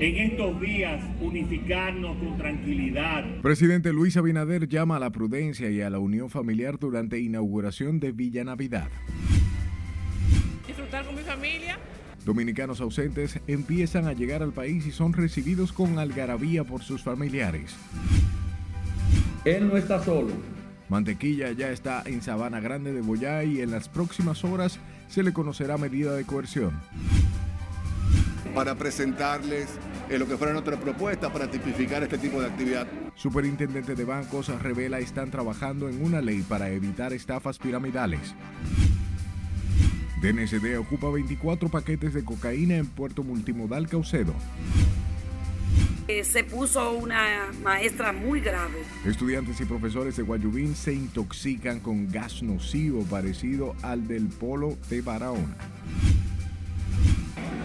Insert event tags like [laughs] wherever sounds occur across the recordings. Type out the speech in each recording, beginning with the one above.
en estos días unificarnos con tranquilidad. Presidente Luis Abinader llama a la prudencia y a la unión familiar durante inauguración de Villa Navidad. Disfrutar con mi familia. Dominicanos ausentes empiezan a llegar al país y son recibidos con algarabía por sus familiares. Él no está solo. Mantequilla ya está en Sabana Grande de Boyá y en las próximas horas se le conocerá medida de coerción para presentarles lo que fuera nuestra propuesta para tipificar este tipo de actividad. Superintendente de bancos revela están trabajando en una ley para evitar estafas piramidales. DNCD ocupa 24 paquetes de cocaína en Puerto Multimodal Caucedo. Eh, se puso una maestra muy grave. Estudiantes y profesores de Guayubín se intoxican con gas nocivo parecido al del polo de Barahona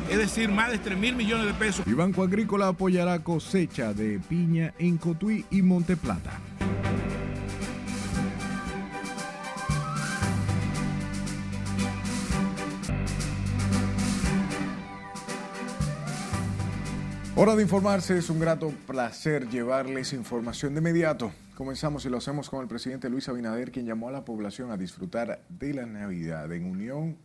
es decir, más de 3 mil millones de pesos. Y Banco Agrícola apoyará cosecha de piña en Cotuí y Monteplata. Hora de informarse, es un grato placer llevarles información de inmediato. Comenzamos y lo hacemos con el presidente Luis Abinader, quien llamó a la población a disfrutar de la Navidad en unión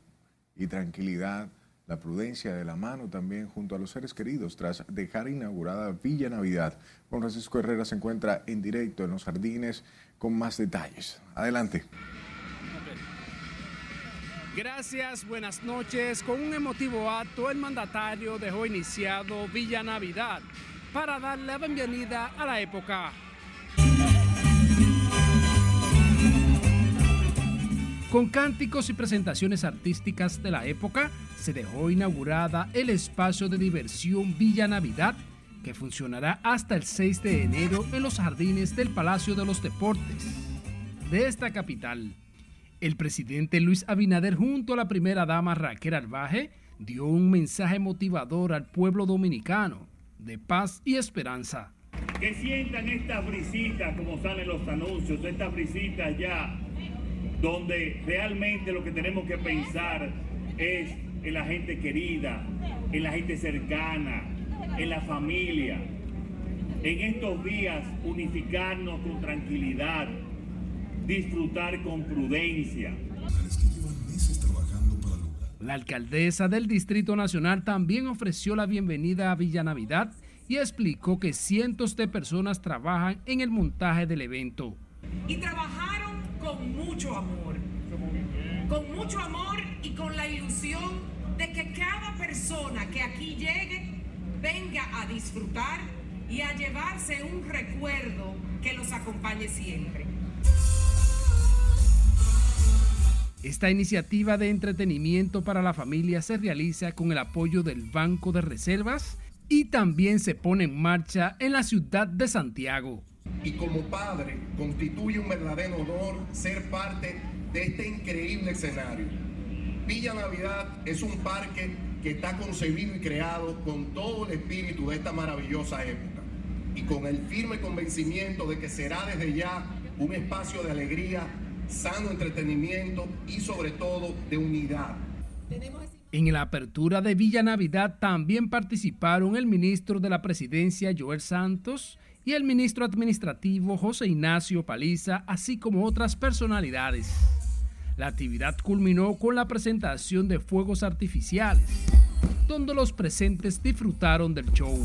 y tranquilidad la prudencia de la mano también junto a los seres queridos tras dejar inaugurada Villa Navidad. Juan Francisco Herrera se encuentra en directo en los jardines con más detalles. Adelante. Gracias, buenas noches. Con un emotivo acto, el mandatario dejó iniciado Villa Navidad para darle la bienvenida a la época. Con cánticos y presentaciones artísticas de la época, se dejó inaugurada el espacio de diversión Villa Navidad, que funcionará hasta el 6 de enero en los jardines del Palacio de los Deportes de esta capital. El presidente Luis Abinader junto a la primera dama Raquel Albaje dio un mensaje motivador al pueblo dominicano de paz y esperanza. Que sientan estas brisitas como salen los anuncios, estas brisitas ya donde realmente lo que tenemos que pensar es en la gente querida, en la gente cercana, en la familia. En estos días unificarnos con tranquilidad, disfrutar con prudencia. La alcaldesa del Distrito Nacional también ofreció la bienvenida a Villa Navidad y explicó que cientos de personas trabajan en el montaje del evento. Y trabajaron con mucho amor. Con mucho amor y con la ilusión de que cada persona que aquí llegue venga a disfrutar y a llevarse un recuerdo que los acompañe siempre. Esta iniciativa de entretenimiento para la familia se realiza con el apoyo del Banco de Reservas y también se pone en marcha en la ciudad de Santiago y como padre constituye un verdadero honor ser parte de este increíble escenario. Villa Navidad es un parque que está concebido y creado con todo el espíritu de esta maravillosa época y con el firme convencimiento de que será desde ya un espacio de alegría, sano entretenimiento y sobre todo de unidad. En la apertura de Villa Navidad también participaron el ministro de la Presidencia, Joel Santos, y el ministro administrativo José Ignacio Paliza, así como otras personalidades. La actividad culminó con la presentación de fuegos artificiales, donde los presentes disfrutaron del show.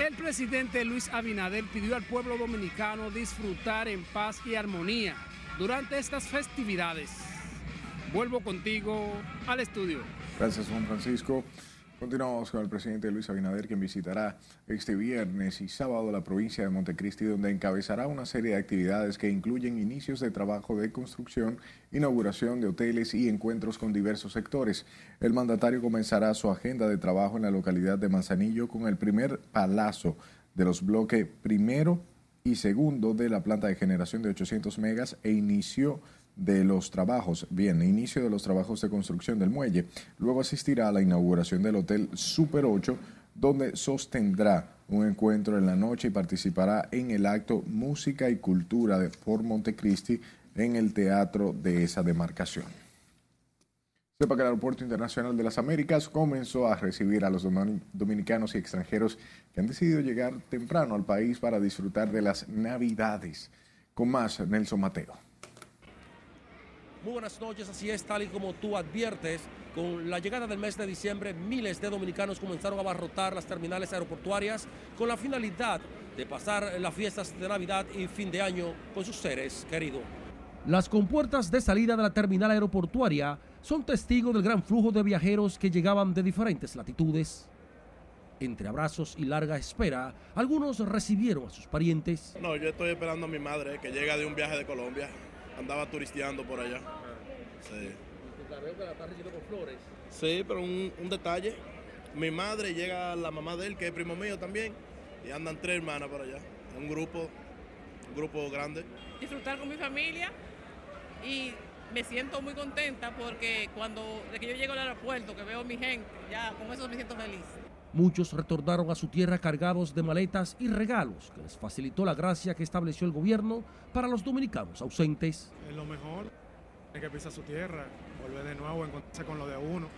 El presidente Luis Abinader pidió al pueblo dominicano disfrutar en paz y armonía durante estas festividades. Vuelvo contigo al estudio. Gracias, Juan Francisco. Continuamos con el presidente Luis Abinader, quien visitará este viernes y sábado la provincia de Montecristi, donde encabezará una serie de actividades que incluyen inicios de trabajo de construcción, inauguración de hoteles y encuentros con diversos sectores. El mandatario comenzará su agenda de trabajo en la localidad de Manzanillo con el primer palazo de los bloques primero y segundo de la planta de generación de 800 megas e inició de los trabajos, bien, inicio de los trabajos de construcción del muelle. Luego asistirá a la inauguración del Hotel Super 8, donde sostendrá un encuentro en la noche y participará en el acto Música y Cultura de por Montecristi en el teatro de esa demarcación. Sepa que el Aeropuerto Internacional de las Américas comenzó a recibir a los dominicanos y extranjeros que han decidido llegar temprano al país para disfrutar de las Navidades. Con más, Nelson Mateo. Muy buenas noches, así es, tal y como tú adviertes, con la llegada del mes de diciembre, miles de dominicanos comenzaron a abarrotar las terminales aeroportuarias con la finalidad de pasar las fiestas de Navidad y fin de año con sus seres queridos. Las compuertas de salida de la terminal aeroportuaria son testigos del gran flujo de viajeros que llegaban de diferentes latitudes. Entre abrazos y larga espera, algunos recibieron a sus parientes. No, yo estoy esperando a mi madre que llega de un viaje de Colombia. Andaba turisteando por allá. Sí. con flores. Sí, pero un, detalle. Mi madre llega la mamá de él, que es primo mío también, y andan tres hermanas por allá. Un grupo, un grupo grande. Disfrutar con mi familia y me siento muy contenta porque cuando de que yo llego al aeropuerto, que veo a mi gente, ya con eso me siento feliz. Muchos retornaron a su tierra cargados de maletas y regalos que les facilitó la gracia que estableció el gobierno para los dominicanos ausentes. Es lo mejor, hay que pisar su tierra, volver de nuevo, encontrarse con lo de uno,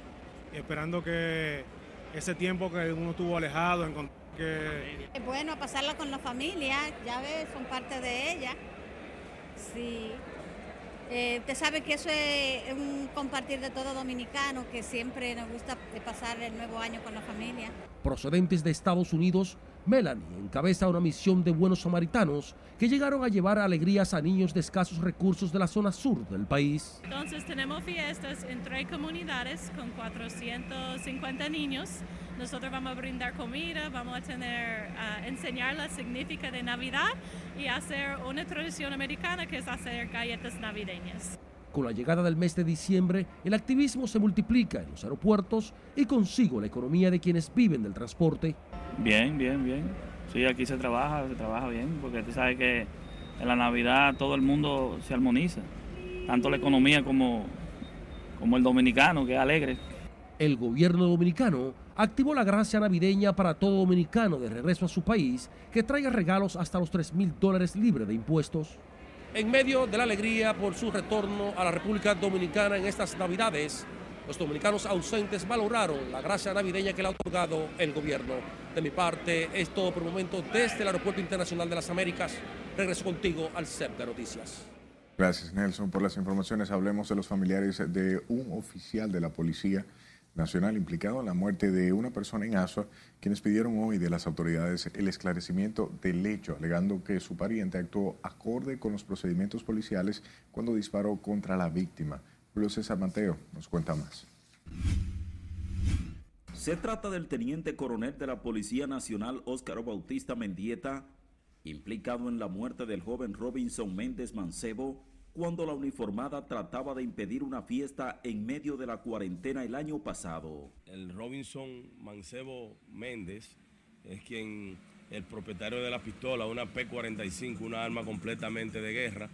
y esperando que ese tiempo que uno tuvo alejado, que... Es bueno pasarla con la familia, ya ves, son parte de ella. Sí, eh, usted sabe que eso es un compartir de todo dominicano, que siempre nos gusta pasar el nuevo año con la familia. Procedentes de Estados Unidos, Melanie encabeza una misión de buenos samaritanos que llegaron a llevar alegrías a niños de escasos recursos de la zona sur del país. Entonces tenemos fiestas en tres comunidades con 450 niños. Nosotros vamos a brindar comida, vamos a tener, a enseñar la significa de Navidad y hacer una tradición americana que es hacer galletas navideñas. Con la llegada del mes de diciembre, el activismo se multiplica en los aeropuertos y consigo la economía de quienes viven del transporte. Bien, bien, bien. Sí, aquí se trabaja, se trabaja bien, porque tú sabes que en la Navidad todo el mundo se armoniza, tanto la economía como, como el dominicano, que es alegre. El gobierno dominicano activó la gracia navideña para todo dominicano de regreso a su país que traiga regalos hasta los 3 mil dólares libre de impuestos. En medio de la alegría por su retorno a la República Dominicana en estas Navidades, los dominicanos ausentes valoraron la gracia navideña que le ha otorgado el gobierno. De mi parte, es todo por el momento desde el Aeropuerto Internacional de las Américas. Regreso contigo al CEP de Noticias. Gracias, Nelson, por las informaciones. Hablemos de los familiares de un oficial de la Policía Nacional implicado en la muerte de una persona en Asua, quienes pidieron hoy de las autoridades el esclarecimiento del hecho, alegando que su pariente actuó acorde con los procedimientos policiales cuando disparó contra la víctima. Julio César Mateo nos cuenta más. Se trata del teniente coronel de la Policía Nacional Óscar Bautista Mendieta, implicado en la muerte del joven Robinson Méndez Mancebo, cuando la uniformada trataba de impedir una fiesta en medio de la cuarentena el año pasado. El Robinson Mancebo Méndez es quien, el propietario de la pistola, una P-45, una arma completamente de guerra,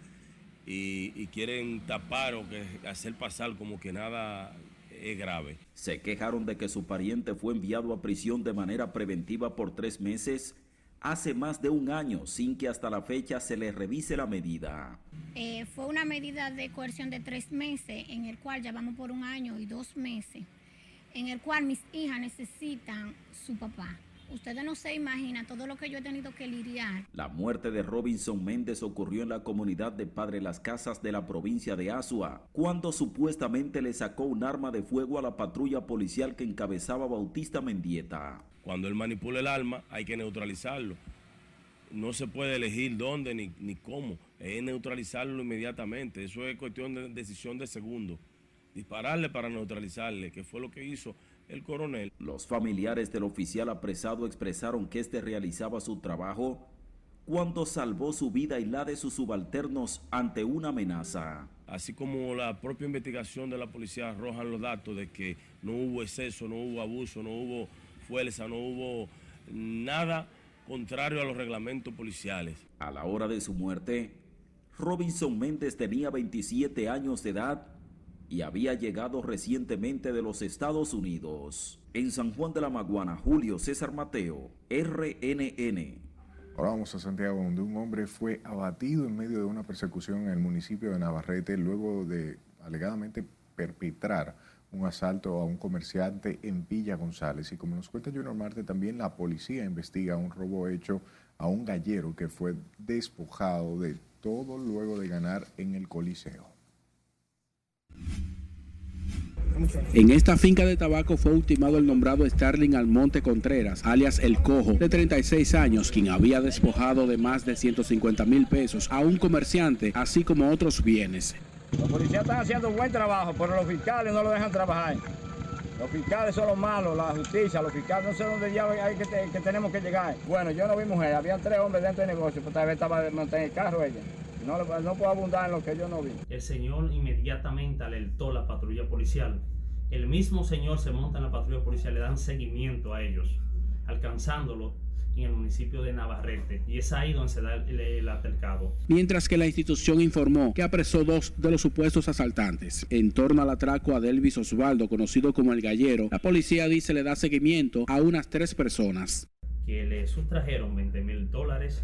y, quieren tapar o que hacer pasar como que nada es grave. Se quejaron de que su pariente fue enviado a prisión de manera preventiva por tres meses hace más de un año sin que hasta la fecha se le revise la medida. Eh, fue una medida de coerción de tres meses en el cual ya vamos por un año y dos meses, en el cual mis hijas necesitan su papá. Ustedes no se imaginan todo lo que yo he tenido que lidiar. La muerte de Robinson Méndez ocurrió en la comunidad de Padre Las Casas de la provincia de Asua, cuando supuestamente le sacó un arma de fuego a la patrulla policial que encabezaba Bautista Mendieta. Cuando él manipula el arma, hay que neutralizarlo. No se puede elegir dónde ni, ni cómo, es neutralizarlo inmediatamente. Eso es cuestión de decisión de segundo. Dispararle para neutralizarle, que fue lo que hizo el coronel. Los familiares del oficial apresado expresaron que este realizaba su trabajo cuando salvó su vida y la de sus subalternos ante una amenaza. Así como la propia investigación de la policía arrojan los datos de que no hubo exceso, no hubo abuso, no hubo fuerza, no hubo nada contrario a los reglamentos policiales. A la hora de su muerte, Robinson Méndez tenía 27 años de edad y había llegado recientemente de los Estados Unidos. En San Juan de la Maguana, Julio César Mateo, RNN. Ahora vamos a Santiago, donde un hombre fue abatido en medio de una persecución en el municipio de Navarrete luego de alegadamente perpetrar un asalto a un comerciante en Villa González. Y como nos cuenta Junior Marte, también la policía investiga un robo hecho a un gallero que fue despojado de todo luego de ganar en el Coliseo. En esta finca de tabaco fue ultimado el nombrado Starling Almonte Contreras, alias El Cojo, de 36 años, quien había despojado de más de 150 mil pesos a un comerciante, así como otros bienes. Los policías están haciendo un buen trabajo, pero los fiscales no lo dejan trabajar. Los fiscales son los malos, la justicia, los fiscales, no sé dónde ya hay que, tenemos que llegar. Bueno, yo no vi mujer, había tres hombres dentro del negocio, pues tal vez estaba en el carro ella. No, no puedo abundar en lo que yo no vi. El señor inmediatamente alertó a la patrulla policial. El mismo señor se monta en la patrulla policial, le dan seguimiento a ellos, alcanzándolo en el municipio de Navarrete y es ahí donde se da el, el, altercado. Mientras que la institución informó que apresó dos de los supuestos asaltantes. En torno al atraco a Delvis Osvaldo, conocido como el Gallero, la policía dice le da seguimiento a unas tres personas. Que le sustrajeron 20 mil dólares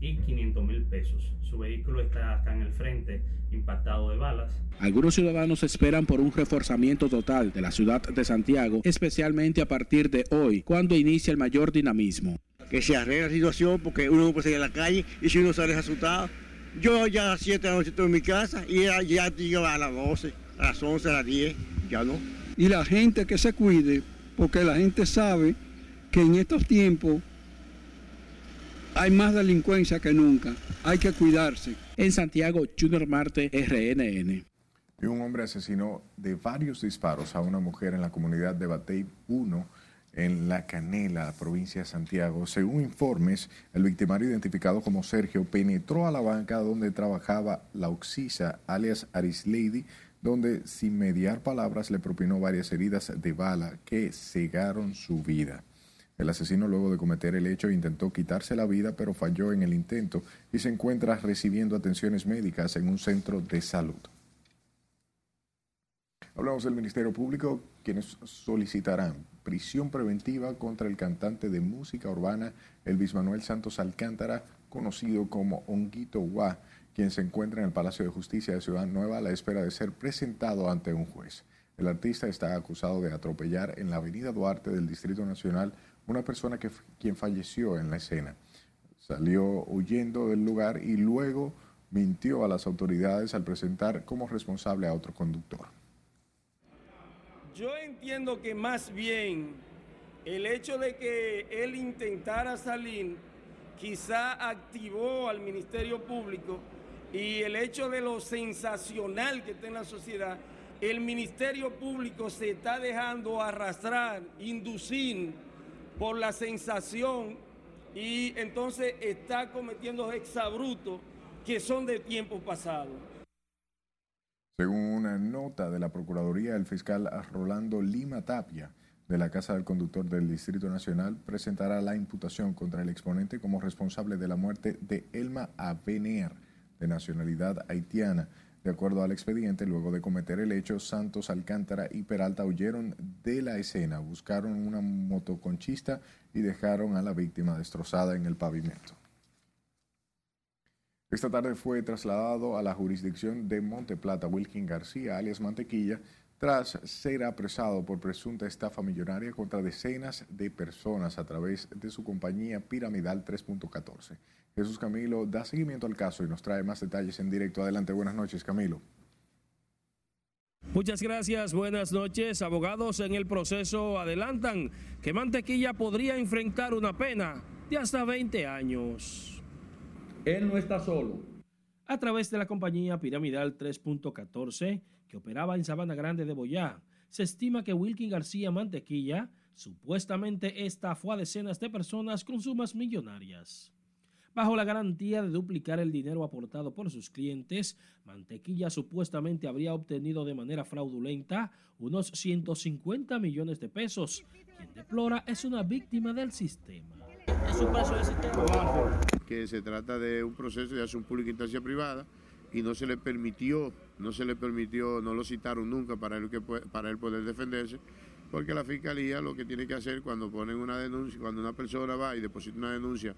y 500 mil pesos. Su vehículo está acá en el frente, impactado de balas. Algunos ciudadanos esperan por un reforzamiento total de la ciudad de Santiago, especialmente a partir de hoy, cuando inicia el mayor dinamismo. Que se arregle la situación porque uno no puede salir a la calle y si uno sale asustado. Yo ya a las 7 de la noche estoy en mi casa y ya, ya llega a las 12, a las 11, a las 10, ya no. Y la gente que se cuide, porque la gente sabe que en estos tiempos hay más delincuencia que nunca. Hay que cuidarse. En Santiago, Junior Marte, RNN. Y un hombre asesinó de varios disparos a una mujer en la comunidad de Batey 1 en La Canela, provincia de Santiago. Según informes, el victimario identificado como Sergio penetró a la banca donde trabajaba la Oxisa, alias Lady, donde sin mediar palabras le propinó varias heridas de bala que cegaron su vida. El asesino luego de cometer el hecho intentó quitarse la vida, pero falló en el intento y se encuentra recibiendo atenciones médicas en un centro de salud. Hablamos del Ministerio Público, quienes solicitarán prisión preventiva contra el cantante de música urbana Elvis Manuel Santos Alcántara, conocido como Honguito Guá, quien se encuentra en el Palacio de Justicia de Ciudad Nueva a la espera de ser presentado ante un juez. El artista está acusado de atropellar en la Avenida Duarte del Distrito Nacional una persona que, quien falleció en la escena. Salió huyendo del lugar y luego mintió a las autoridades al presentar como responsable a otro conductor. Yo entiendo que más bien el hecho de que él intentara salir quizá activó al Ministerio Público y el hecho de lo sensacional que está en la sociedad, el Ministerio Público se está dejando arrastrar, inducir por la sensación y entonces está cometiendo exabrutos que son de tiempo pasado. Según una nota de la Procuraduría, el fiscal Rolando Lima Tapia de la Casa del Conductor del Distrito Nacional presentará la imputación contra el exponente como responsable de la muerte de Elma Avener, de nacionalidad haitiana, de acuerdo al expediente, luego de cometer el hecho, Santos, Alcántara y Peralta huyeron de la escena, buscaron una motoconchista y dejaron a la víctima destrozada en el pavimento. Esta tarde fue trasladado a la jurisdicción de Monteplata Wilkin García, alias Mantequilla, tras ser apresado por presunta estafa millonaria contra decenas de personas a través de su compañía Piramidal 3.14. Jesús Camilo da seguimiento al caso y nos trae más detalles en directo. Adelante, buenas noches, Camilo. Muchas gracias, buenas noches. Abogados en el proceso adelantan que Mantequilla podría enfrentar una pena de hasta 20 años. Él no está solo. A través de la compañía Piramidal 3.14, que operaba en Sabana Grande de Boyá, se estima que Wilkin García Mantequilla supuestamente estafó a decenas de personas con sumas millonarias. Bajo la garantía de duplicar el dinero aportado por sus clientes, Mantequilla supuestamente habría obtenido de manera fraudulenta unos 150 millones de pesos. Quien deplora es una víctima del sistema. Es un paso del sistema. Que se trata de un proceso de acción pública instancia privada y no se le permitió, no se le permitió, no lo citaron nunca para él, que, para él poder defenderse, porque la fiscalía lo que tiene que hacer cuando ponen una denuncia, cuando una persona va y deposita una denuncia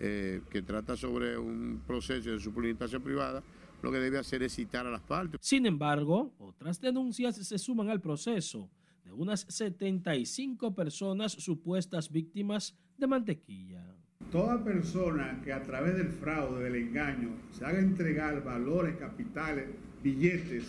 eh, que trata sobre un proceso de suplementación privada, lo que debe hacer es citar a las partes. Sin embargo, otras denuncias se suman al proceso de unas 75 personas supuestas víctimas de mantequilla. Toda persona que a través del fraude, del engaño, se haga entregar valores, capitales, billetes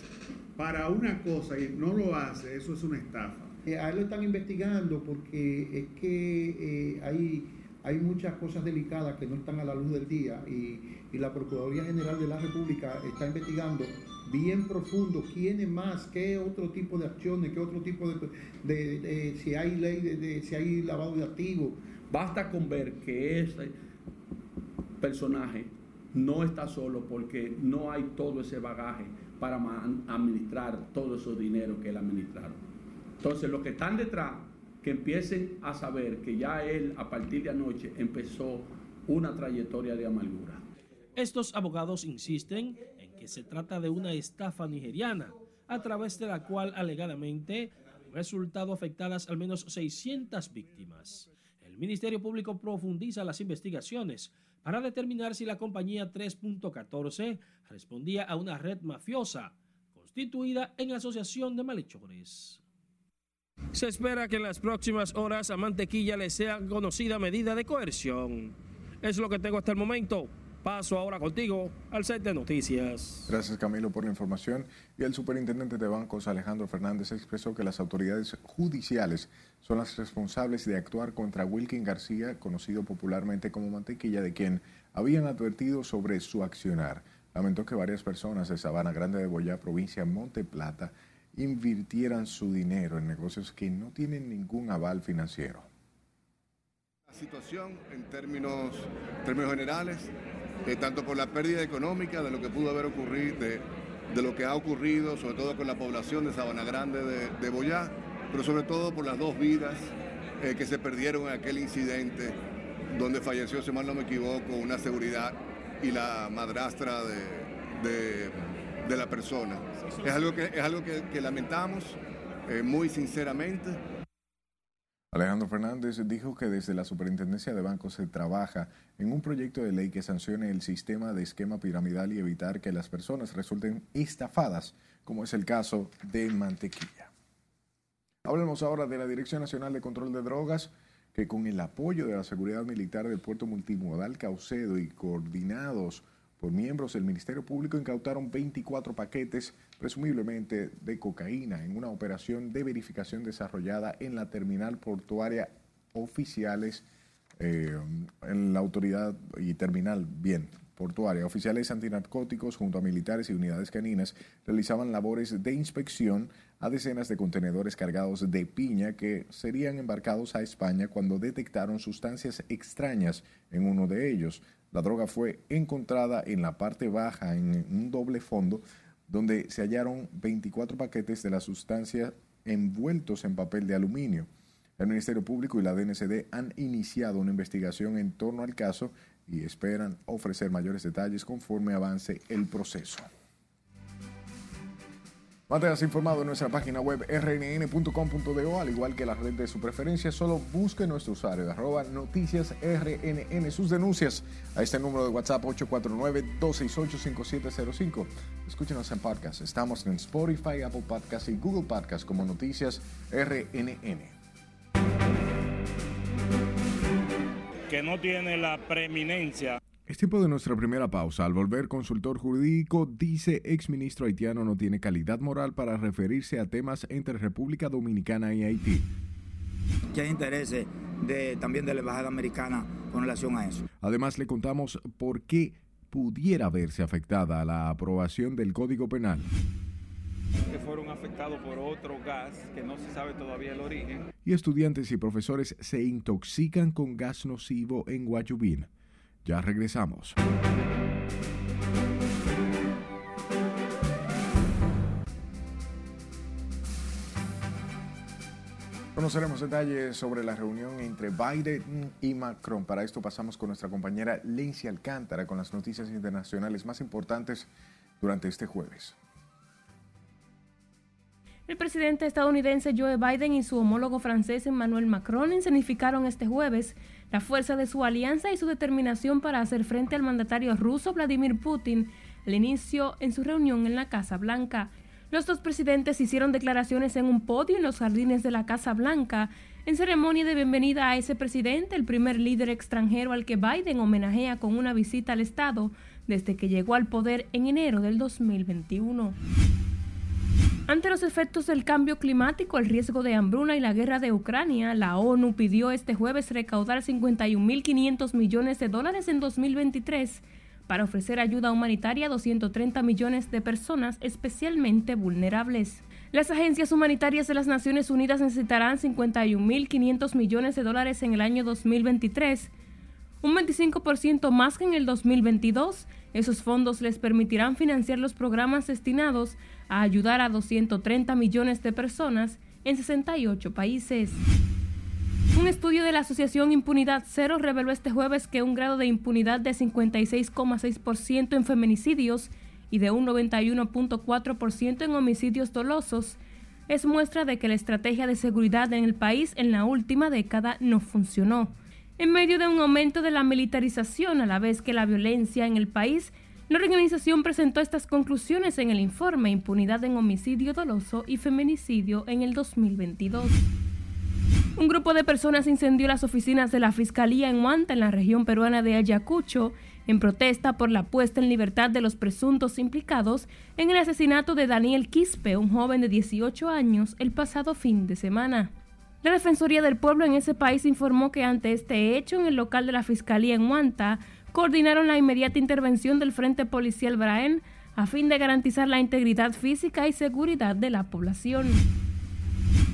para una cosa y no lo hace, eso es una estafa. Eh, a él lo están investigando porque es que eh, hay, hay muchas cosas delicadas que no están a la luz del día y, y la Procuraduría General de la República está investigando bien profundo quiénes más, qué otro tipo de acciones, qué otro tipo de, de, de si hay ley, de, de, si hay lavado de activos. Basta con ver que ese personaje no está solo porque no hay todo ese bagaje para administrar todo ese dinero que él administraron. Entonces, los que están detrás, que empiecen a saber que ya él, a partir de anoche, empezó una trayectoria de amargura. Estos abogados insisten en que se trata de una estafa nigeriana, a través de la cual alegadamente han resultado afectadas al menos 600 víctimas. El Ministerio Público profundiza las investigaciones para determinar si la compañía 3.14 respondía a una red mafiosa constituida en asociación de malhechores. Se espera que en las próximas horas a Mantequilla le sea conocida medida de coerción. Es lo que tengo hasta el momento. Paso ahora contigo al set de noticias. Gracias Camilo por la información. Y el superintendente de bancos Alejandro Fernández expresó que las autoridades judiciales son las responsables de actuar contra Wilkin García, conocido popularmente como Mantequilla, de quien habían advertido sobre su accionar. Lamentó que varias personas de Sabana Grande de Boyá, provincia de Monte Plata, invirtieran su dinero en negocios que no tienen ningún aval financiero. La situación en términos, términos generales, eh, tanto por la pérdida económica de lo que pudo haber ocurrido, de, de, lo que ha ocurrido, sobre todo con la población de Sabana Grande de, de Boyá, pero sobre todo por las dos vidas eh, que se perdieron en aquel incidente donde falleció, si mal no me equivoco, una seguridad y la madrastra de, de, de la persona. Es algo que, es algo que, que lamentamos eh, muy sinceramente. Alejandro Fernández dijo que desde la Superintendencia de Bancos se trabaja en un proyecto de ley que sancione el sistema de esquema piramidal y evitar que las personas resulten estafadas, como es el caso de Mantequilla. Hablemos ahora de la Dirección Nacional de Control de Drogas, que con el apoyo de la Seguridad Militar del Puerto Multimodal Caucedo y coordinados por miembros del Ministerio Público incautaron 24 paquetes, presumiblemente de cocaína, en una operación de verificación desarrollada en la terminal portuaria oficiales, eh, en la autoridad y terminal, bien, portuaria. Oficiales antinarcóticos junto a militares y unidades caninas realizaban labores de inspección a decenas de contenedores cargados de piña que serían embarcados a España cuando detectaron sustancias extrañas en uno de ellos. La droga fue encontrada en la parte baja, en un doble fondo, donde se hallaron 24 paquetes de la sustancia envueltos en papel de aluminio. El Ministerio Público y la DNCD han iniciado una investigación en torno al caso y esperan ofrecer mayores detalles conforme avance el proceso. Manténgase informado en nuestra página web rnn.com.do, al igual que la red de su preferencia. Solo busque nuestro usuario, arroba noticias rnn, sus denuncias a este número de WhatsApp 849-268-5705. Escúchenos en podcast. Estamos en Spotify, Apple Podcast y Google Podcast como Noticias RNN. Que no tiene la preeminencia es tiempo de nuestra primera pausa. Al volver, consultor jurídico dice exministro haitiano no tiene calidad moral para referirse a temas entre República Dominicana y Haití. ¿Qué hay intereses de, también de la Embajada Americana con relación a eso? Además, le contamos por qué pudiera verse afectada la aprobación del Código Penal. Que fueron afectados por otro gas que no se sabe todavía el origen. Y estudiantes y profesores se intoxican con gas nocivo en Guayubín. Ya regresamos. Conoceremos detalles sobre la reunión entre Biden y Macron. Para esto pasamos con nuestra compañera Lindsay Alcántara con las noticias internacionales más importantes durante este jueves. El presidente estadounidense Joe Biden y su homólogo francés Emmanuel Macron significaron este jueves la fuerza de su alianza y su determinación para hacer frente al mandatario ruso Vladimir Putin al inicio en su reunión en la Casa Blanca. Los dos presidentes hicieron declaraciones en un podio en los jardines de la Casa Blanca en ceremonia de bienvenida a ese presidente, el primer líder extranjero al que Biden homenajea con una visita al Estado desde que llegó al poder en enero del 2021. Ante los efectos del cambio climático, el riesgo de hambruna y la guerra de Ucrania, la ONU pidió este jueves recaudar 51.500 millones de dólares en 2023 para ofrecer ayuda humanitaria a 230 millones de personas especialmente vulnerables. Las agencias humanitarias de las Naciones Unidas necesitarán 51.500 millones de dólares en el año 2023 un 25% más que en el 2022. Esos fondos les permitirán financiar los programas destinados a ayudar a 230 millones de personas en 68 países. Un estudio de la Asociación Impunidad Cero reveló este jueves que un grado de impunidad de 56,6% en feminicidios y de un 91.4% en homicidios dolosos es muestra de que la estrategia de seguridad en el país en la última década no funcionó en medio de un aumento de la militarización a la vez que la violencia en el país. La organización presentó estas conclusiones en el informe Impunidad en Homicidio Doloso y Feminicidio en el 2022. Un grupo de personas incendió las oficinas de la Fiscalía en Huanta, en la región peruana de Ayacucho, en protesta por la puesta en libertad de los presuntos implicados en el asesinato de Daniel Quispe, un joven de 18 años, el pasado fin de semana. La Defensoría del Pueblo en ese país informó que ante este hecho en el local de la Fiscalía en Huanta, coordinaron la inmediata intervención del Frente Policial Braen a fin de garantizar la integridad física y seguridad de la población.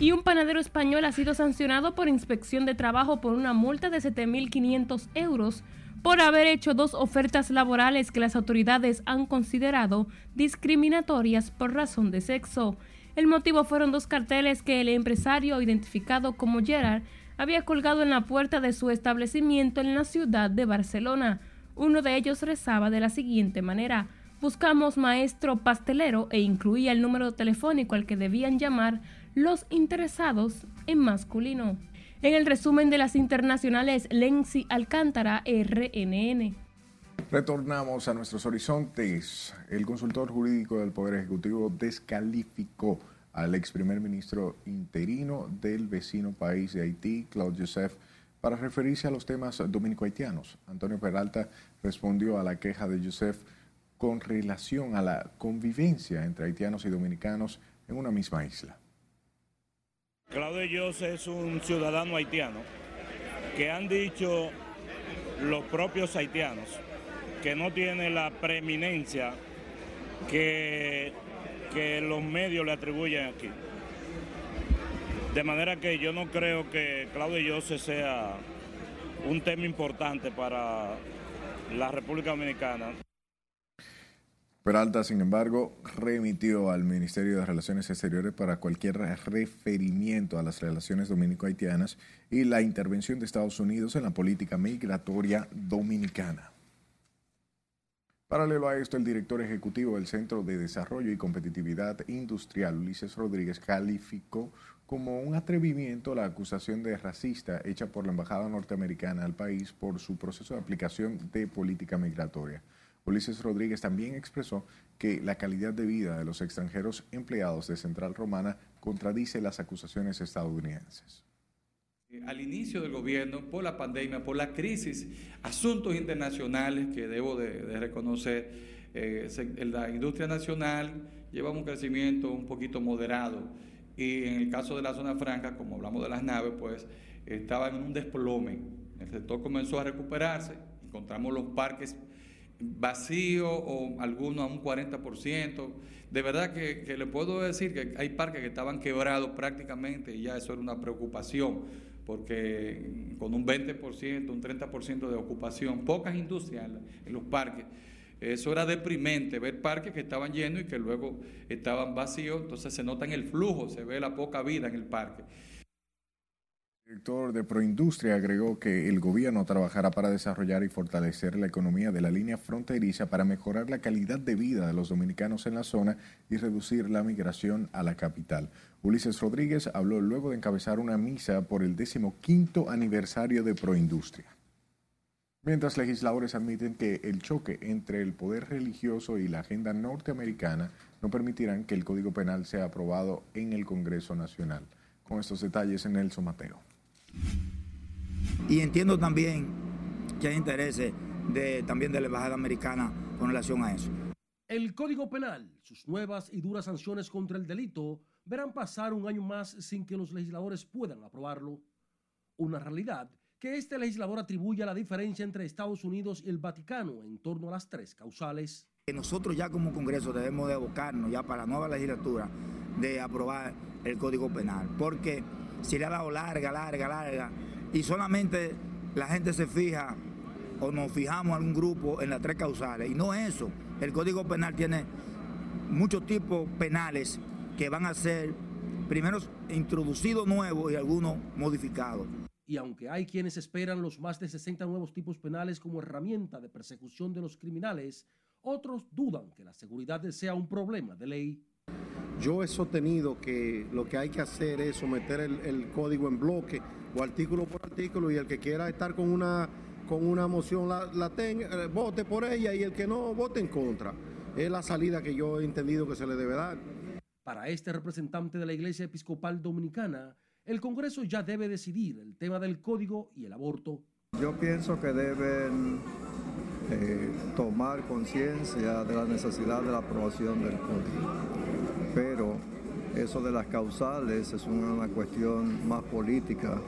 Y un panadero español ha sido sancionado por inspección de trabajo por una multa de 7.500 euros por haber hecho dos ofertas laborales que las autoridades han considerado discriminatorias por razón de sexo. El motivo fueron dos carteles que el empresario, identificado como Gerard, había colgado en la puerta de su establecimiento en la ciudad de Barcelona. Uno de ellos rezaba de la siguiente manera: Buscamos maestro pastelero e incluía el número telefónico al que debían llamar los interesados en masculino. En el resumen de las internacionales, Lenzi Alcántara, RNN. Retornamos a nuestros horizontes. El consultor jurídico del Poder Ejecutivo descalificó al ex primer ministro interino del vecino país de Haití, Claude Joseph, para referirse a los temas dominico-haitianos. Antonio Peralta respondió a la queja de Joseph con relación a la convivencia entre haitianos y dominicanos en una misma isla. Claude Joseph es un ciudadano haitiano que han dicho los propios haitianos que no tiene la preeminencia que, que los medios le atribuyen aquí. De manera que yo no creo que Claudio José sea un tema importante para la República Dominicana. Peralta, sin embargo, remitió al Ministerio de Relaciones Exteriores para cualquier referimiento a las relaciones dominico-haitianas y la intervención de Estados Unidos en la política migratoria dominicana. Paralelo a esto, el director ejecutivo del Centro de Desarrollo y Competitividad Industrial, Ulises Rodríguez, calificó como un atrevimiento la acusación de racista hecha por la Embajada norteamericana al país por su proceso de aplicación de política migratoria. Ulises Rodríguez también expresó que la calidad de vida de los extranjeros empleados de Central Romana contradice las acusaciones estadounidenses al inicio del gobierno, por la pandemia, por la crisis, asuntos internacionales que debo de, reconocer, eh, la industria nacional lleva un crecimiento un poquito moderado y en el caso de la zona franca, como hablamos de las naves, pues estaba en un desplome. El sector comenzó a recuperarse, encontramos los parques vacíos o algunos a un 40%. De verdad que le puedo decir que hay parques que estaban quebrados prácticamente y ya eso era una preocupación porque con un 20%, un 30% de ocupación, pocas industrias en los parques, eso era deprimente, ver parques que estaban llenos y que luego estaban vacíos, entonces se nota en el flujo, se ve la poca vida en el parque. El director de Proindustria agregó que el gobierno trabajará para desarrollar y fortalecer la economía de la línea fronteriza para mejorar la calidad de vida de los dominicanos en la zona y reducir la migración a la capital. Ulises Rodríguez habló luego de encabezar una misa por el quinto aniversario de Proindustria. Mientras legisladores admiten que el choque entre el poder religioso y la agenda norteamericana no permitirán que el Código Penal sea aprobado en el Congreso Nacional. Con estos detalles el Mateo. Y entiendo también que hay intereses de, también de la Embajada Americana con relación a eso. El Código Penal, sus nuevas y duras sanciones contra el delito, verán pasar un año más sin que los legisladores puedan aprobarlo. Una realidad que este legislador atribuye a la diferencia entre Estados Unidos y el Vaticano en torno a las tres causales. Nosotros ya como Congreso debemos de abocarnos ya para la nueva legislatura de aprobar el Código Penal, porque si le ha dado larga, larga, larga, y solamente la gente se fija o nos fijamos algún grupo en las tres causales, y no eso, el Código Penal tiene muchos tipos penales que van a ser primero introducidos nuevos y algunos modificados. Y aunque hay quienes esperan los más de 60 nuevos tipos penales como herramienta de persecución de los criminales, otros dudan que la seguridad sea un problema de ley. Yo he sostenido que lo que hay que hacer es someter el, código en bloque o artículo por artículo y el que quiera estar con una, con una moción la, tenga, eh, vote por ella y el que no vote en contra. Es la salida que yo he entendido que se le debe dar. Para este representante de la Iglesia Episcopal Dominicana, el Congreso ya debe decidir el tema del código y el aborto. Yo pienso que deben eh, tomar conciencia de la necesidad de la aprobación del código, pero eso de las causales es una cuestión más política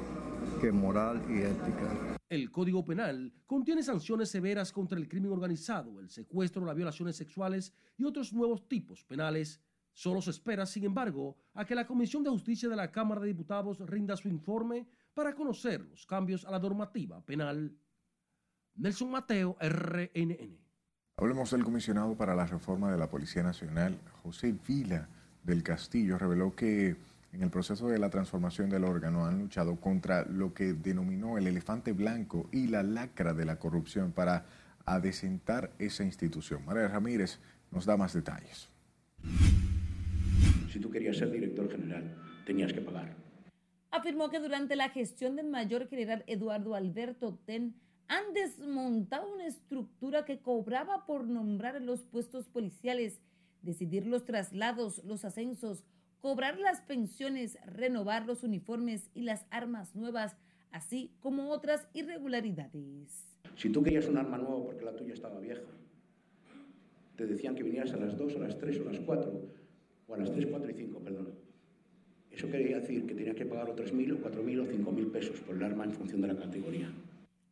que moral y ética. El Código Penal contiene sanciones severas contra el crimen organizado, el secuestro, las violaciones sexuales y otros nuevos tipos penales Solo se espera, sin embargo, a que la Comisión de Justicia de la Cámara de Diputados rinda su informe para conocer los cambios a la normativa penal. Nelson Mateo, RNN. Hablemos del comisionado para la reforma de la Policía Nacional, José Vila del Castillo, reveló que en el proceso de la transformación del órgano han luchado contra lo que denominó el elefante blanco y la lacra de la corrupción para adecentar esa institución. María Ramírez nos da más detalles. Si tú querías ser director general, tenías que pagar. Afirmó que durante la gestión del mayor general Eduardo Alberto Ten han desmontado una estructura que cobraba por nombrar los puestos policiales, decidir los traslados, los ascensos, cobrar las pensiones, renovar los uniformes y las armas nuevas, así como otras irregularidades. Si tú querías un arma nueva porque la tuya estaba vieja, te decían que vinieras a las 2, a las 3 o a las 4 o a las 3, 4 y 5, perdón. Eso quería decir que tenía que pagar o 3.000 o 4.000 o 5.000 pesos por el arma en función de la categoría.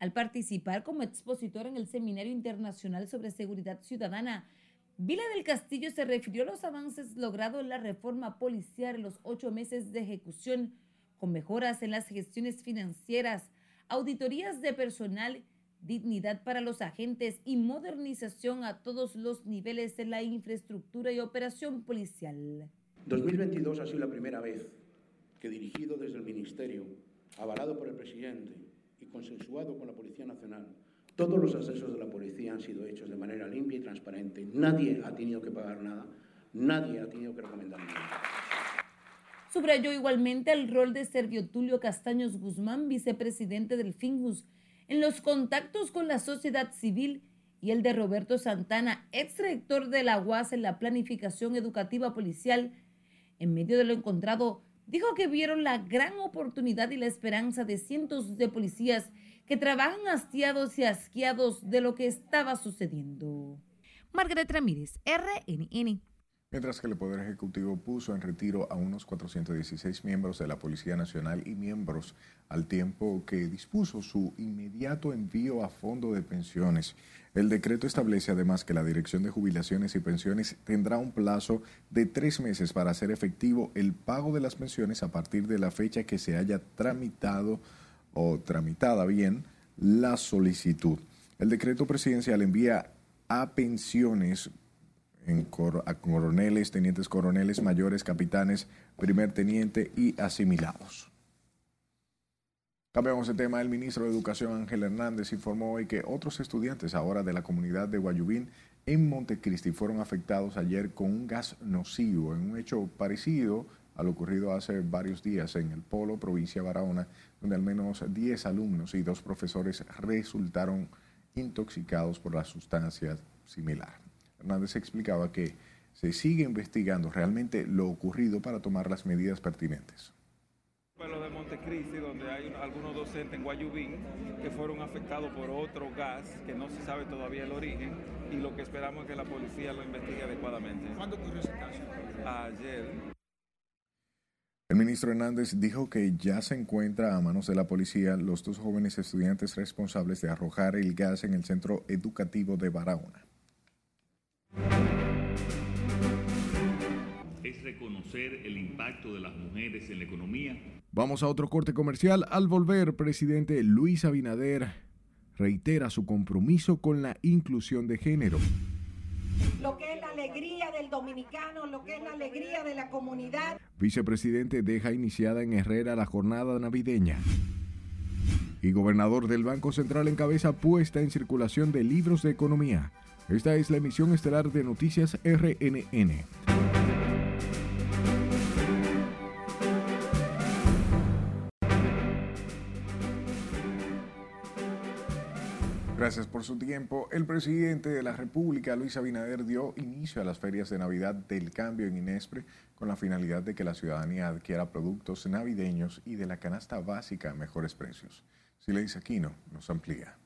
Al participar como expositor en el Seminario Internacional sobre Seguridad Ciudadana, Vila del Castillo se refirió a los avances logrados en la reforma policial en los ocho meses de ejecución, con mejoras en las gestiones financieras, auditorías de personal, dignidad para los agentes y modernización a todos los niveles de la infraestructura y operación policial. 2022 ha sido la primera vez que dirigido desde el Ministerio, avalado por el presidente y consensuado con la Policía Nacional, todos los accesos de la policía han sido hechos de manera limpia y transparente. Nadie ha tenido que pagar nada, nadie ha tenido que recomendar nada. Subrayó igualmente el rol de Servio Tulio Castaños Guzmán, vicepresidente del FINGUS, en los contactos con la sociedad civil y el de Roberto Santana, ex de la UAS en la planificación educativa policial, en medio de lo encontrado, dijo que vieron la gran oportunidad y la esperanza de cientos de policías que trabajan hastiados y asqueados de lo que estaba sucediendo. Margaret Ramírez, RNN. Mientras que el Poder Ejecutivo puso en retiro a unos 416 miembros de la Policía Nacional y miembros al tiempo que dispuso su inmediato envío a fondo de pensiones. El decreto establece además que la Dirección de Jubilaciones y Pensiones tendrá un plazo de tres meses para hacer efectivo el pago de las pensiones a partir de la fecha que se haya tramitado o tramitada bien la solicitud. El decreto presidencial envía a pensiones en a coroneles, tenientes coroneles, mayores, capitanes, primer teniente y asimilados. Cambiamos de tema. El ministro de Educación Ángel Hernández informó hoy que otros estudiantes ahora de la comunidad de Guayubín en Montecristi fueron afectados ayer con un gas nocivo en un hecho parecido a lo ocurrido hace varios días en el Polo, provincia de Barahona, donde al menos 10 alumnos y dos profesores resultaron intoxicados por la sustancia similar. Hernández explicaba que se sigue investigando realmente lo ocurrido para tomar las medidas pertinentes. Lo de Montecristi, donde hay algunos docentes en Guayubín que fueron afectados por otro gas que no se sabe todavía el origen y lo que esperamos es que la policía lo investigue adecuadamente. ¿Cuándo ocurrió ese caso? Ayer. El ministro Hernández dijo que ya se encuentra a manos de la policía los dos jóvenes estudiantes responsables de arrojar el gas en el centro educativo de Barahona. Es reconocer el impacto de las mujeres en la economía. Vamos a otro corte comercial. Al volver, presidente Luis Abinader reitera su compromiso con la inclusión de género. Lo que es la alegría del dominicano, lo que es la alegría de la comunidad. Vicepresidente deja iniciada en Herrera la jornada navideña. Y gobernador del Banco Central encabeza puesta en circulación de libros de economía. Esta es la emisión estelar de Noticias RNN. Gracias por su tiempo. El presidente de la República, Luis Abinader, dio inicio a las ferias de Navidad del Cambio en Inespre con la finalidad de que la ciudadanía adquiera productos navideños y de la canasta básica a mejores precios. Sileis Aquino nos amplía.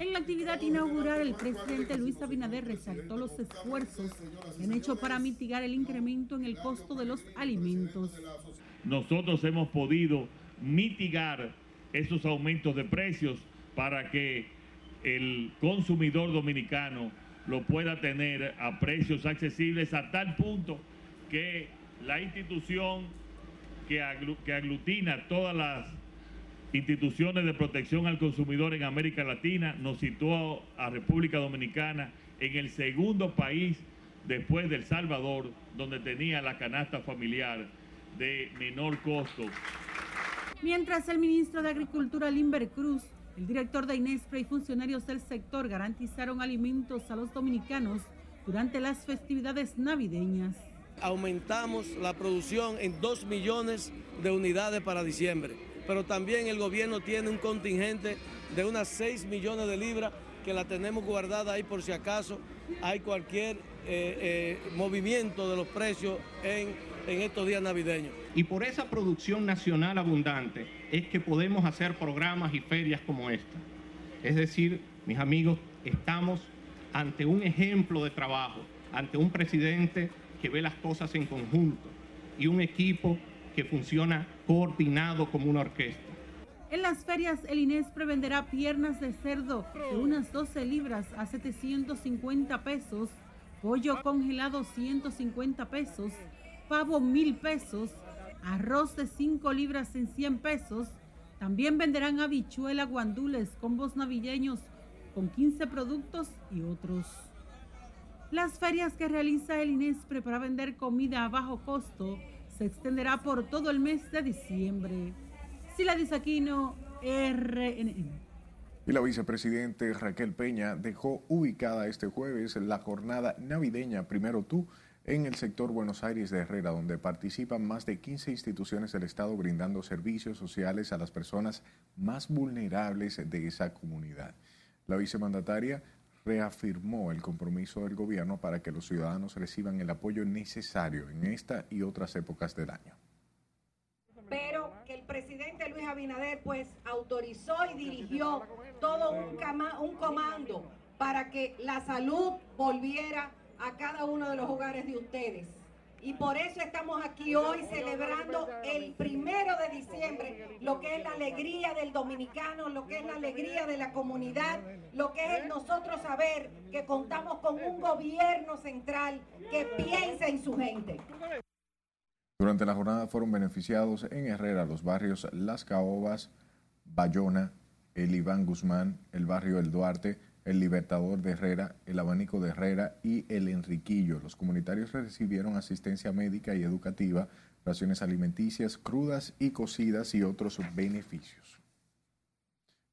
En la actividad inaugural, el presidente Luis Abinader resaltó los esfuerzos que han hecho para mitigar el incremento en el costo de los alimentos. Nosotros hemos podido mitigar esos aumentos de precios para que el consumidor dominicano lo pueda tener a precios accesibles a tal punto que la institución que, aglutina todas las instituciones de protección al consumidor en América Latina nos situó a República Dominicana en el segundo país después del Salvador, donde tenía la canasta familiar de menor costo. Mientras el ministro de Agricultura, Limber Cruz, el director de Inespre y funcionarios del sector garantizaron alimentos a los dominicanos durante las festividades navideñas. Aumentamos la producción en 2 millones de unidades para diciembre, pero también el gobierno tiene un contingente de unas 6 millones de libras que la tenemos guardada ahí por si acaso hay cualquier eh, eh, movimiento de los precios en, en estos días navideños. Y por esa producción nacional abundante es que podemos hacer programas y ferias como esta. Es decir, mis amigos, estamos ante un ejemplo de trabajo, ante un presidente que ve las cosas en conjunto y un equipo que funciona coordinado como una orquesta. En las ferias, el INES prevenderá piernas de cerdo de unas 12 libras a 750 pesos, pollo congelado 150 pesos, pavo 1000 pesos, arroz de 5 libras en 100 pesos. También venderán habichuela, guandules, combos navideños con 15 productos y otros. Las ferias que realiza el INESPRE para vender comida a bajo costo se extenderá por todo el mes de diciembre. Sila Disaquino, RNN. Y la vicepresidente Raquel Peña dejó ubicada este jueves la jornada navideña Primero Tú en el sector Buenos Aires de Herrera, donde participan más de 15 instituciones del Estado brindando servicios sociales a las personas más vulnerables de esa comunidad. La vicemandataria reafirmó el compromiso del gobierno para que los ciudadanos reciban el apoyo necesario en esta y otras épocas del año. Pero que el presidente Luis Abinader pues autorizó y dirigió todo un, comando para que la salud volviera a cada uno de los hogares de ustedes. Y por eso estamos aquí hoy celebrando el primero de diciembre, lo que es la alegría del dominicano, lo que es la alegría de la comunidad, lo que es nosotros saber que contamos con un gobierno central que piensa en su gente. Durante la jornada fueron beneficiados en Herrera los barrios Las Caobas, Bayona, el Iván Guzmán, el barrio El Duarte, el Libertador de Herrera, el Abanico de Herrera y el Enriquillo. Los comunitarios recibieron asistencia médica y educativa, raciones alimenticias crudas y cocidas y otros beneficios.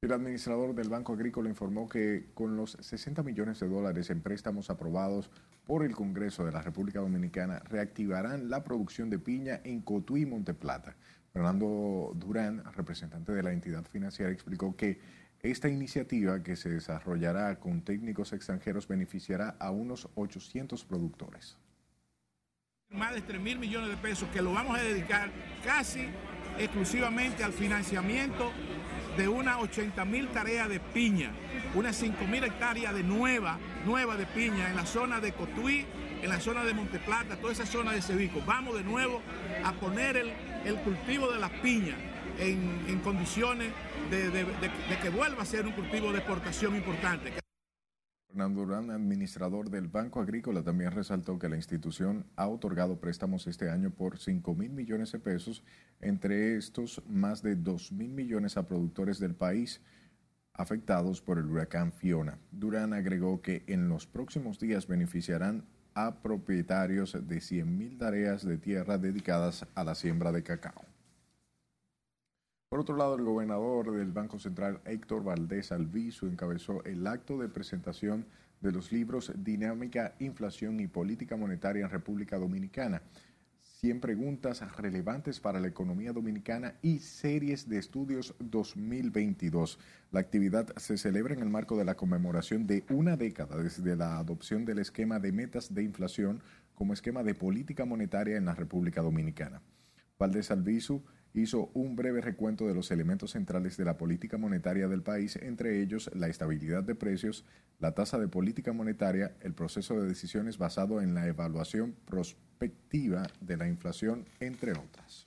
El administrador del Banco Agrícola informó que con los 60 millones de dólares en préstamos aprobados por el Congreso de la República Dominicana, reactivarán la producción de piña en Cotuí y Monteplata. Fernando Durán, representante de la entidad financiera, explicó que Esta iniciativa, que se desarrollará con técnicos extranjeros, beneficiará a unos 800 productores. Más de 3 mil millones de pesos que lo vamos a dedicar casi exclusivamente al financiamiento de unas 80 mil tareas de piña, unas 5 mil hectáreas de nueva, nueva de piña en la zona de Cotuí, en la zona de Monteplata, toda esa zona de Cevico. Vamos de nuevo a poner el, cultivo de las piñas en condiciones de, que vuelva a ser un cultivo de exportación importante. Fernando Durán, administrador del Banco Agrícola, también resaltó que la institución ha otorgado préstamos este año por 5 mil millones de pesos, entre estos más de 2 mil millones a productores del país afectados por el huracán Fiona. Durán agregó que en los próximos días beneficiarán a propietarios de 100 mil tareas de tierra dedicadas a la siembra de cacao. Por otro lado, el gobernador del Banco Central, Héctor Valdés Alviso, encabezó el acto de presentación de los libros Dinámica, Inflación y Política Monetaria en República Dominicana. 100 preguntas relevantes para la economía dominicana y series de estudios 2022. La actividad se celebra en el marco de la conmemoración de una década desde la adopción del esquema de metas de inflación como esquema de política monetaria en la República Dominicana. Valdés Albizu hizo un breve recuento de los elementos centrales de la política monetaria del país, entre ellos la estabilidad de precios, la tasa de política monetaria, el proceso de decisiones basado en la evaluación prospectiva de la inflación, entre otras.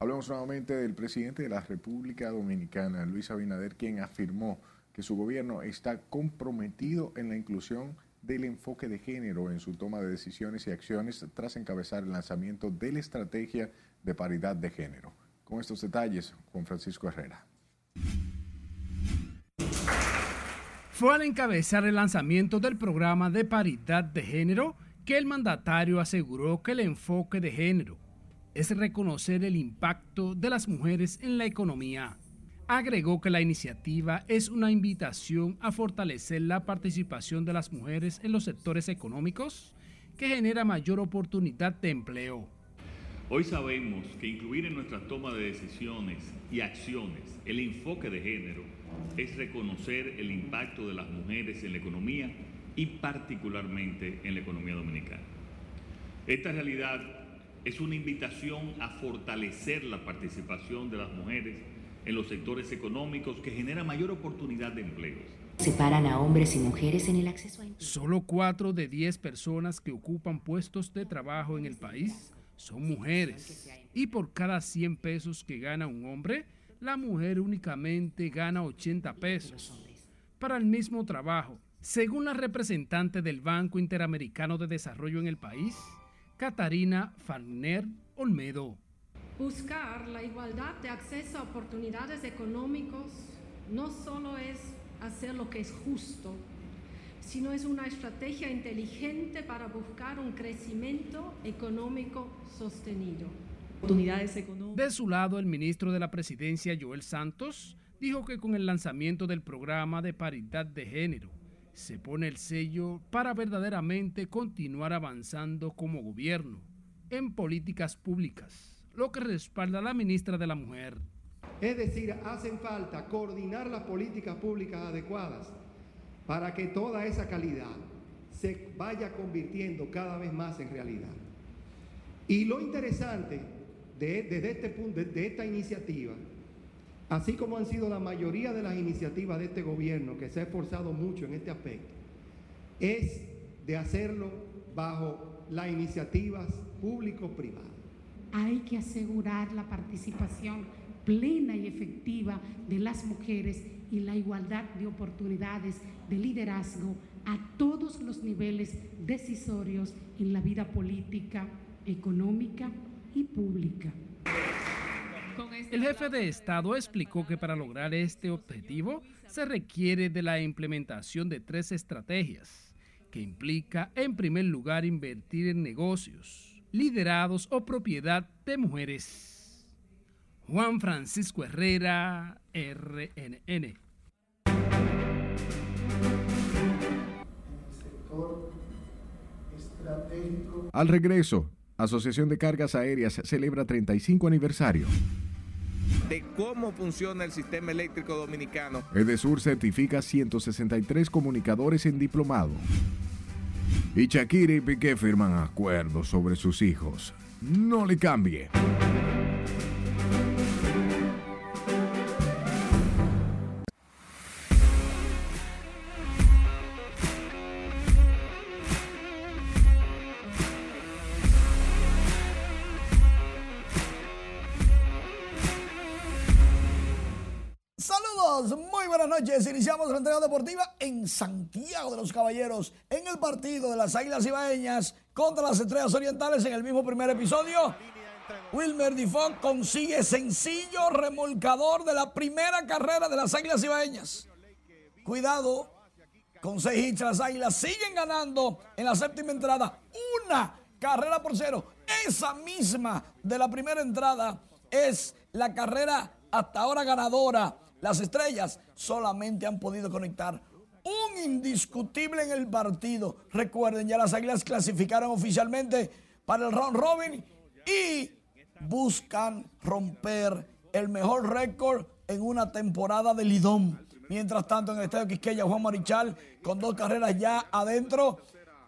Hablemos nuevamente del presidente de la República Dominicana, Luis Abinader, quien afirmó que su gobierno está comprometido en la inclusión del enfoque de género en su toma de decisiones y acciones tras encabezar el lanzamiento de la estrategia de paridad de género. Con estos detalles, Juan Francisco Herrera. Fue al encabezar el lanzamiento del programa de paridad de género que el mandatario aseguró que el enfoque de género es reconocer el impacto de las mujeres en la economía Agregó que la iniciativa es una invitación a fortalecer la participación de las mujeres en los sectores económicos que genera mayor oportunidad de empleo. Hoy sabemos que incluir en nuestra toma de decisiones y acciones el enfoque de género es reconocer el impacto de las mujeres en la economía y particularmente en la economía dominicana. Esta realidad es una invitación a fortalecer la participación de las mujeres en los sectores económicos que genera mayor oportunidad de empleos. Separan a hombres y mujeres en el acceso a Solo 4 de 10 personas que ocupan puestos de trabajo en el país son mujeres. Y por cada 100 pesos que gana un hombre, la mujer únicamente gana 80 pesos. Para el mismo trabajo, según la representante del Banco Interamericano de Desarrollo en el país, Catarina Farner Olmedo. Buscar la igualdad de acceso a oportunidades económicos no solo es hacer lo que es justo, sino es una estrategia inteligente para buscar un crecimiento económico sostenido. De su lado, el ministro de la Presidencia, Joel Santos, dijo que con el lanzamiento del programa de paridad de género, se pone el sello para verdaderamente continuar avanzando como gobierno en políticas públicas lo que respalda la ministra de la Mujer. Es decir, hacen falta coordinar las políticas públicas adecuadas para que toda esa calidad se vaya convirtiendo cada vez más en realidad. Y lo interesante de, desde este punto, de esta iniciativa, así como han sido la mayoría de las iniciativas de este gobierno que se ha esforzado mucho en este aspecto, es de hacerlo bajo las iniciativas público-privadas hay que asegurar la participación plena y efectiva de las mujeres y la igualdad de oportunidades de liderazgo a todos los niveles decisorios en la vida política, económica y pública. El jefe de Estado explicó que para lograr este objetivo se requiere de la implementación de tres estrategias, que implica en primer lugar invertir en negocios, liderados o propiedad de mujeres. Juan Francisco Herrera, RNN. Al regreso, Asociación de Cargas Aéreas celebra 35 aniversario. de cómo funciona el sistema eléctrico dominicano. Edesur certifica 163 comunicadores en diplomado. Y Shakira y Piqué firman acuerdos sobre sus hijos. No le cambie. Noches. Iniciamos la entrega deportiva en Santiago de los Caballeros, en el partido de las Águilas Ibaeñas contra las Estrellas Orientales en el mismo primer episodio. Wilmer Difon consigue sencillo remolcador de la primera carrera de las Águilas Ibaeñas. Cuidado, con seis hits las Águilas siguen ganando en la séptima entrada. Una carrera por cero. Esa misma de la primera entrada es la carrera hasta ahora ganadora. Las estrellas solamente han podido conectar un indiscutible en el partido. Recuerden, ya las águilas clasificaron oficialmente para el round robin y buscan romper el mejor récord en una temporada de Lidón. Mientras tanto, en el estadio Quisqueya, Juan Marichal, con dos carreras ya adentro.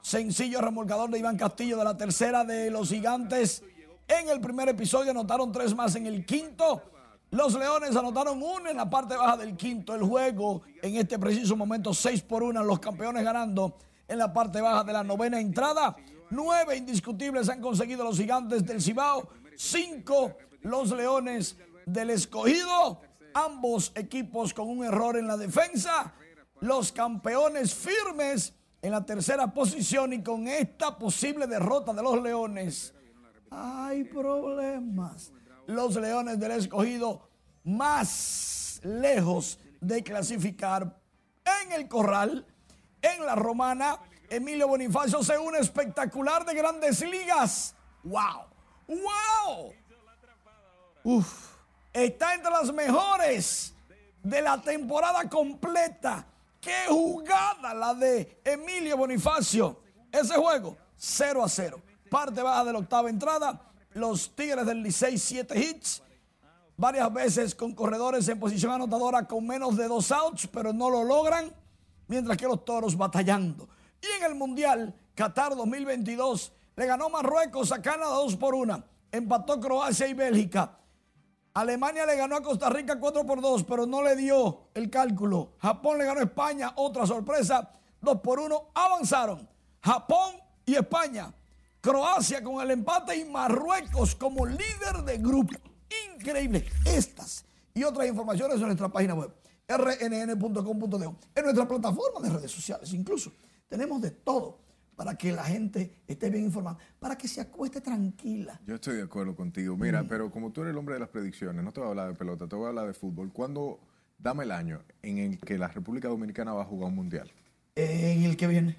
Sencillo remolcador de Iván Castillo de la tercera de los gigantes. En el primer episodio anotaron tres más en el quinto. Los Leones anotaron uno en la parte baja del quinto. El juego en este preciso momento 6 por 1. Los campeones ganando en la parte baja de la novena entrada. Nueve indiscutibles han conseguido los gigantes del Cibao. Cinco los Leones del Escogido. Ambos equipos con un error en la defensa. Los campeones firmes en la tercera posición y con esta posible derrota de los Leones. Hay problemas los Leones del Escogido más lejos de clasificar en el Corral, en la Romana. Emilio Bonifacio se une espectacular de grandes ligas. ¡Wow! ¡Wow! Uf, está entre las mejores de la temporada completa. ¡Qué jugada la de Emilio Bonifacio! Ese juego, 0 a 0. Parte baja de la octava entrada los Tigres del Licey, siete hits. Varias veces con corredores en posición anotadora con menos de dos outs, pero no lo logran. Mientras que los toros batallando. Y en el Mundial Qatar 2022 le ganó Marruecos a Canadá 2 por 1. Empató Croacia y Bélgica. Alemania le ganó a Costa Rica 4 por 2, pero no le dio el cálculo. Japón le ganó a España, otra sorpresa, 2 por 1. Avanzaron Japón y España Croacia con el empate y Marruecos como líder de grupo. Increíble. Estas y otras informaciones en nuestra página web, rnn.com.de, en nuestra plataforma de redes sociales incluso. Tenemos de todo para que la gente esté bien informada, para que se acueste tranquila. Yo estoy de acuerdo contigo. Mira, pero como tú eres el hombre de las predicciones, no te voy a hablar de pelota, te voy a hablar de fútbol. ¿Cuándo, dame el año en el que la República Dominicana va a jugar un mundial? En el que viene.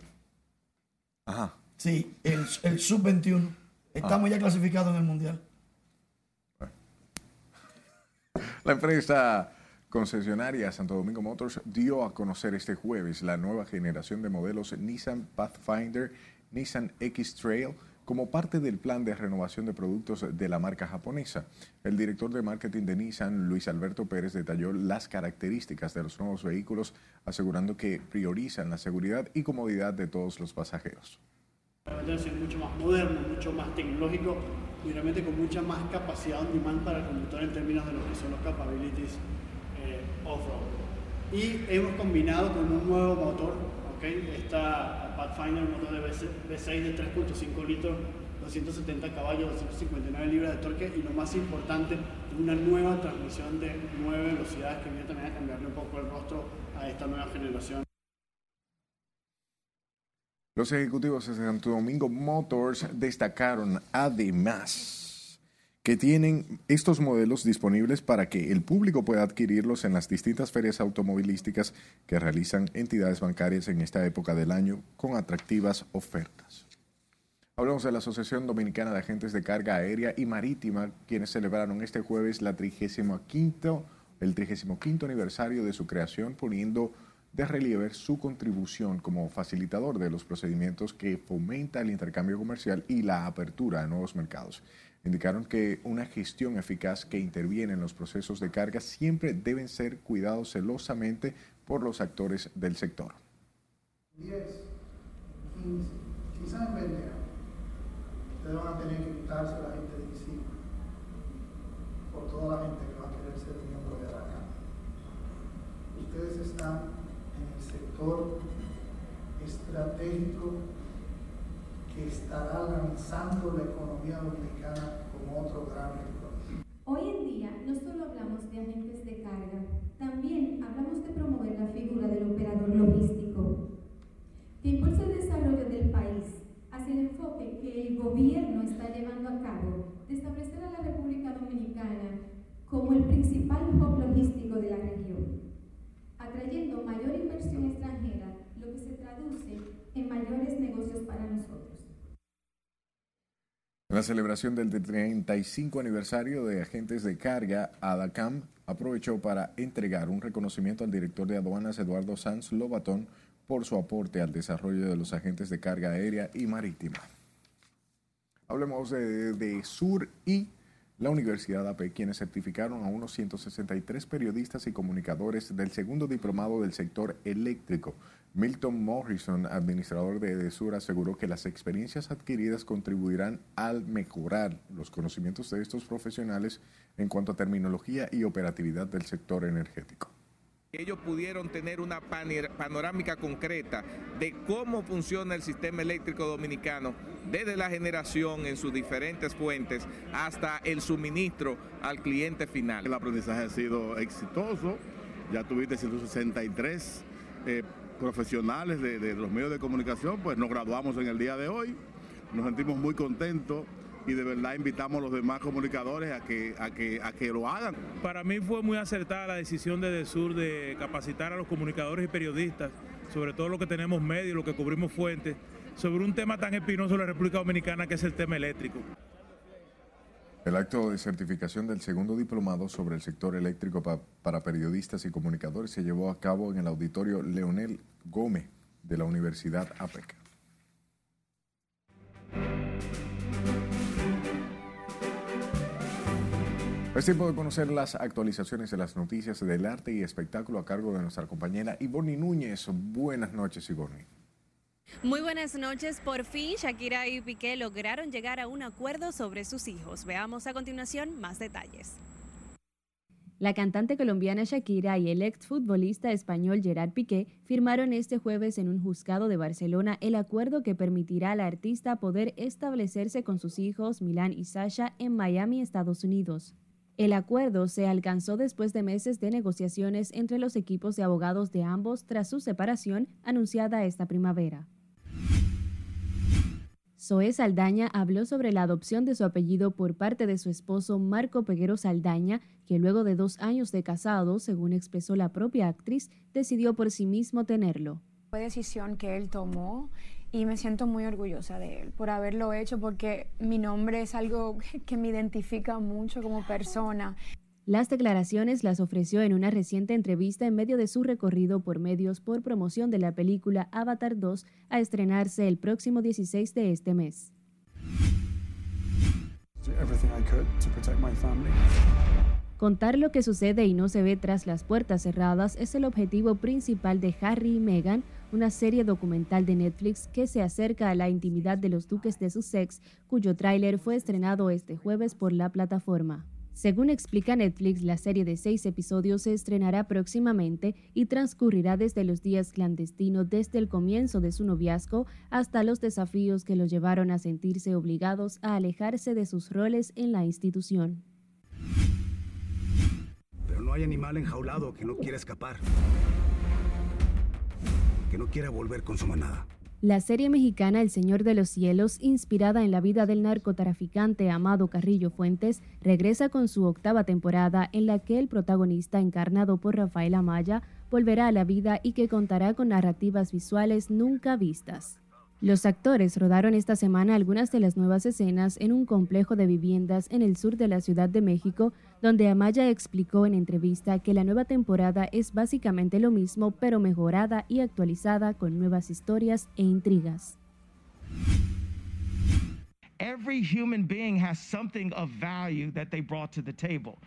Ajá. Sí, el, el sub-21. Estamos ya clasificados en el mundial. La empresa concesionaria Santo Domingo Motors dio a conocer este jueves la nueva generación de modelos Nissan Pathfinder, Nissan X-Trail, como parte del plan de renovación de productos de la marca japonesa. El director de marketing de Nissan, Luis Alberto Pérez, detalló las características de los nuevos vehículos, asegurando que priorizan la seguridad y comodidad de todos los pasajeros. Ser mucho más moderno, mucho más tecnológico y realmente con mucha más capacidad on para el conductor en términos de lo que son los capabilities eh, off-road. Y hemos combinado con un nuevo motor, ¿okay? Está Pathfinder, un motor de V6 de 3.5 litros, 270 caballos, 259 libras de torque y lo más importante, una nueva transmisión de 9 velocidades que viene también a cambiarle un poco el rostro a esta nueva generación. Los ejecutivos de Santo Domingo Motors destacaron además que tienen estos modelos disponibles para que el público pueda adquirirlos en las distintas ferias automovilísticas que realizan entidades bancarias en esta época del año con atractivas ofertas. Hablamos de la Asociación Dominicana de Agentes de Carga Aérea y Marítima, quienes celebraron este jueves la 35 el 35 aniversario de su creación, poniendo de relieve su contribución como facilitador de los procedimientos que fomenta el intercambio comercial y la apertura a nuevos mercados. Indicaron que una gestión eficaz que interviene en los procesos de carga siempre deben ser cuidados celosamente por los actores del sector. 10, 15, quizás en 20 años, ustedes van a tener que quitarse a la gente de encima por toda la gente que va a querer ser miembro de la Cámara. Ustedes están sector estratégico que estará lanzando la economía dominicana como otro gran reto. Hoy en día no solo hablamos de agentes de carga, también hablamos de promover la figura del operador logístico, que impulsa el desarrollo del país hacia el enfoque que el gobierno está llevando a cabo de establecer a la República Dominicana como el principal hub logístico de la región, atrayendo mayor inversión extranjera, lo que se traduce en mayores negocios para nosotros. En la celebración del 35 aniversario de agentes de carga, ADACAM aprovechó para entregar un reconocimiento al director de aduanas Eduardo Sanz Lobatón por su aporte al desarrollo de los agentes de carga aérea y marítima. Hablemos de, de Sur y la Universidad AP, quienes certificaron a unos 163 periodistas y comunicadores del segundo diplomado del sector eléctrico. Milton Morrison, administrador de EDESUR, aseguró que las experiencias adquiridas contribuirán al mejorar los conocimientos de estos profesionales en cuanto a terminología y operatividad del sector energético ellos pudieron tener una panorámica concreta de cómo funciona el sistema eléctrico dominicano desde la generación en sus diferentes fuentes hasta el suministro al cliente final. El aprendizaje ha sido exitoso, ya tuviste 163 eh, profesionales de, de los medios de comunicación, pues nos graduamos en el día de hoy, nos sentimos muy contentos y de verdad invitamos a los demás comunicadores a que, a que, a que lo hagan. Para mí fue muy acertada la decisión de DESUR de capacitar a los comunicadores y periodistas, sobre todo los que tenemos medios, los que cubrimos fuentes, sobre un tema tan espinoso de la República Dominicana que es el tema eléctrico. El acto de certificación del segundo diplomado sobre el sector eléctrico para periodistas y comunicadores se llevó a cabo en el auditorio Leonel Gómez de la Universidad APEC. Es tiempo de conocer las actualizaciones de las noticias del arte y espectáculo a cargo de nuestra compañera Ivonne Núñez. Buenas noches, Ivonne. Muy buenas noches. Por fin, Shakira y Piqué lograron llegar a un acuerdo sobre sus hijos. Veamos a continuación más detalles. La cantante colombiana Shakira y el exfutbolista español Gerard Piqué firmaron este jueves en un juzgado de Barcelona el acuerdo que permitirá a la artista poder establecerse con sus hijos Milán y Sasha en Miami, Estados Unidos. El acuerdo se alcanzó después de meses de negociaciones entre los equipos de abogados de ambos tras su separación anunciada esta primavera. Zoe Saldaña habló sobre la adopción de su apellido por parte de su esposo Marco Peguero Saldaña, que luego de dos años de casado, según expresó la propia actriz, decidió por sí mismo tenerlo. Fue decisión que él tomó y me siento muy orgullosa de él por haberlo hecho porque mi nombre es algo [laughs] que me identifica mucho como persona. Las declaraciones las ofreció en una reciente entrevista en medio de su recorrido por medios por promoción de la película Avatar 2 a estrenarse el próximo 16 de este mes. Contar lo que sucede y no se ve tras las puertas cerradas es el objetivo principal de Harry y Meghan, una serie documental de Netflix que se acerca a la intimidad de los duques de Sussex, cuyo tráiler fue estrenado este jueves por la plataforma. Según explica Netflix, la serie de seis episodios se estrenará próximamente y transcurrirá desde los días clandestinos desde el comienzo de su noviazgo hasta los desafíos que lo llevaron a sentirse obligados a alejarse de sus roles en la institución no hay animal enjaulado que no quiera escapar, que no quiera volver con su manada. La serie mexicana El Señor de los Cielos, inspirada en la vida del narcotraficante Amado Carrillo Fuentes, regresa con su octava temporada en la que el protagonista, encarnado por Rafael Amaya, volverá a la vida y que contará con narrativas visuales nunca vistas. Los actores rodaron esta semana algunas de las nuevas escenas en un complejo de viviendas en el sur de la Ciudad de México, donde Amaya explicó en entrevista que la nueva temporada es básicamente lo mismo, pero mejorada y actualizada con nuevas historias e intrigas. Every human being has something of value that they brought to the table.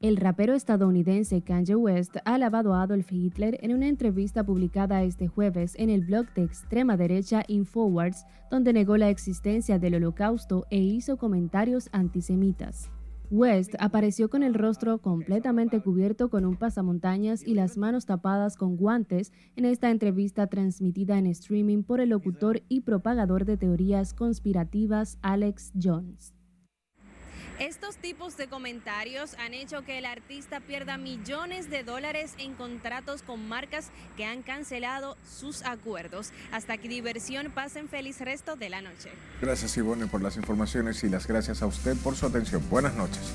El rapero estadounidense Kanye West ha alabado a Adolf Hitler en una entrevista publicada este jueves en el blog de extrema derecha Infowars, donde negó la existencia del holocausto e hizo comentarios antisemitas. West apareció con el rostro completamente cubierto con un pasamontañas y las manos tapadas con guantes en esta entrevista transmitida en streaming por el locutor y propagador de teorías conspirativas Alex Jones. Estos tipos de comentarios han hecho que el artista pierda millones de dólares en contratos con marcas que han cancelado sus acuerdos. Hasta aquí diversión, pasen feliz resto de la noche. Gracias Ivone por las informaciones y las gracias a usted por su atención. Buenas noches.